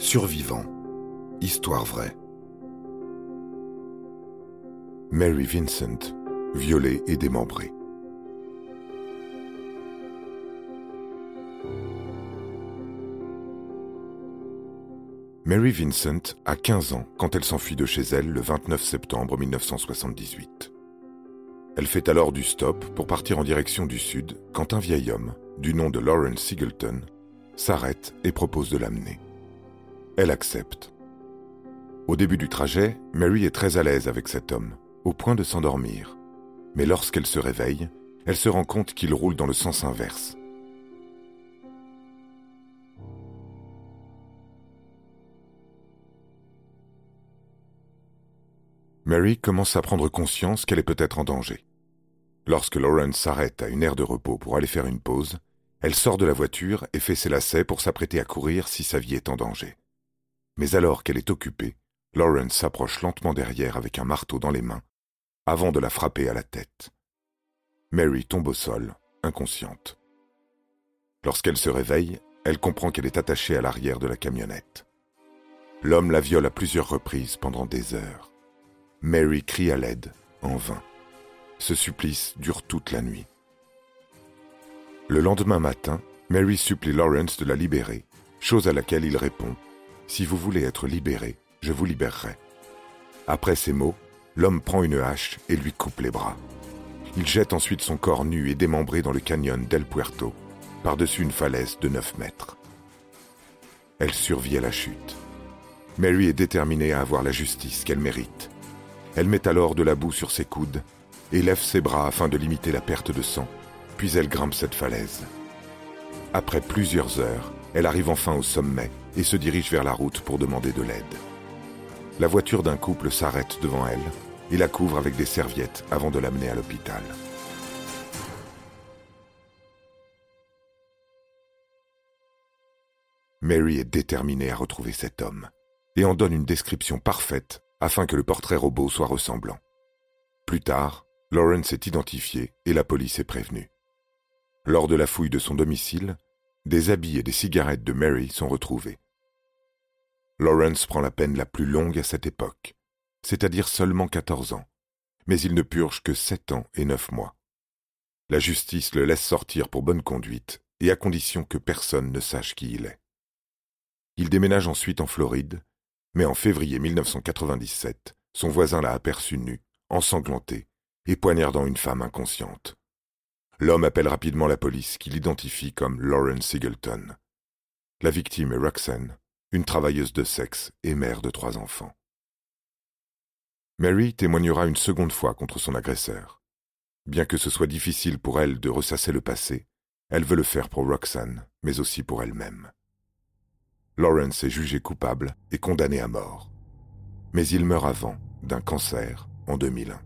Survivant. Histoire vraie. Mary Vincent, violée et démembrée. Mary Vincent a 15 ans quand elle s'enfuit de chez elle le 29 septembre 1978. Elle fait alors du stop pour partir en direction du sud quand un vieil homme, du nom de Lawrence Singleton, s'arrête et propose de l'amener. Elle accepte. Au début du trajet, Mary est très à l'aise avec cet homme, au point de s'endormir. Mais lorsqu'elle se réveille, elle se rend compte qu'il roule dans le sens inverse. Mary commence à prendre conscience qu'elle est peut-être en danger. Lorsque Lawrence s'arrête à une aire de repos pour aller faire une pause, elle sort de la voiture et fait ses lacets pour s'apprêter à courir si sa vie est en danger. Mais alors qu'elle est occupée, Lawrence s'approche lentement derrière avec un marteau dans les mains, avant de la frapper à la tête. Mary tombe au sol, inconsciente. Lorsqu'elle se réveille, elle comprend qu'elle est attachée à l'arrière de la camionnette. L'homme la viole à plusieurs reprises pendant des heures. Mary crie à l'aide, en vain. Ce supplice dure toute la nuit. Le lendemain matin, Mary supplie Lawrence de la libérer, chose à laquelle il répond Si vous voulez être libéré, je vous libérerai. Après ces mots, l'homme prend une hache et lui coupe les bras. Il jette ensuite son corps nu et démembré dans le canyon d'El Puerto, par-dessus une falaise de 9 mètres. Elle survit à la chute. Mary est déterminée à avoir la justice qu'elle mérite. Elle met alors de la boue sur ses coudes et lève ses bras afin de limiter la perte de sang, puis elle grimpe cette falaise. Après plusieurs heures, elle arrive enfin au sommet et se dirige vers la route pour demander de l'aide. La voiture d'un couple s'arrête devant elle et la couvre avec des serviettes avant de l'amener à l'hôpital. Mary est déterminée à retrouver cet homme et en donne une description parfaite afin que le portrait robot soit ressemblant. Plus tard, Lawrence est identifié et la police est prévenue. Lors de la fouille de son domicile, des habits et des cigarettes de Mary sont retrouvés. Lawrence prend la peine la plus longue à cette époque, c'est-à-dire seulement 14 ans, mais il ne purge que 7 ans et 9 mois. La justice le laisse sortir pour bonne conduite et à condition que personne ne sache qui il est. Il déménage ensuite en Floride mais en février 1997, son voisin l'a aperçu nu, ensanglanté, et poignardant une femme inconsciente. L'homme appelle rapidement la police qui l'identifie comme Lauren Singleton. La victime est Roxanne, une travailleuse de sexe et mère de trois enfants. Mary témoignera une seconde fois contre son agresseur. Bien que ce soit difficile pour elle de ressasser le passé, elle veut le faire pour Roxanne, mais aussi pour elle-même. Lawrence est jugé coupable et condamné à mort. Mais il meurt avant d'un cancer en 2001.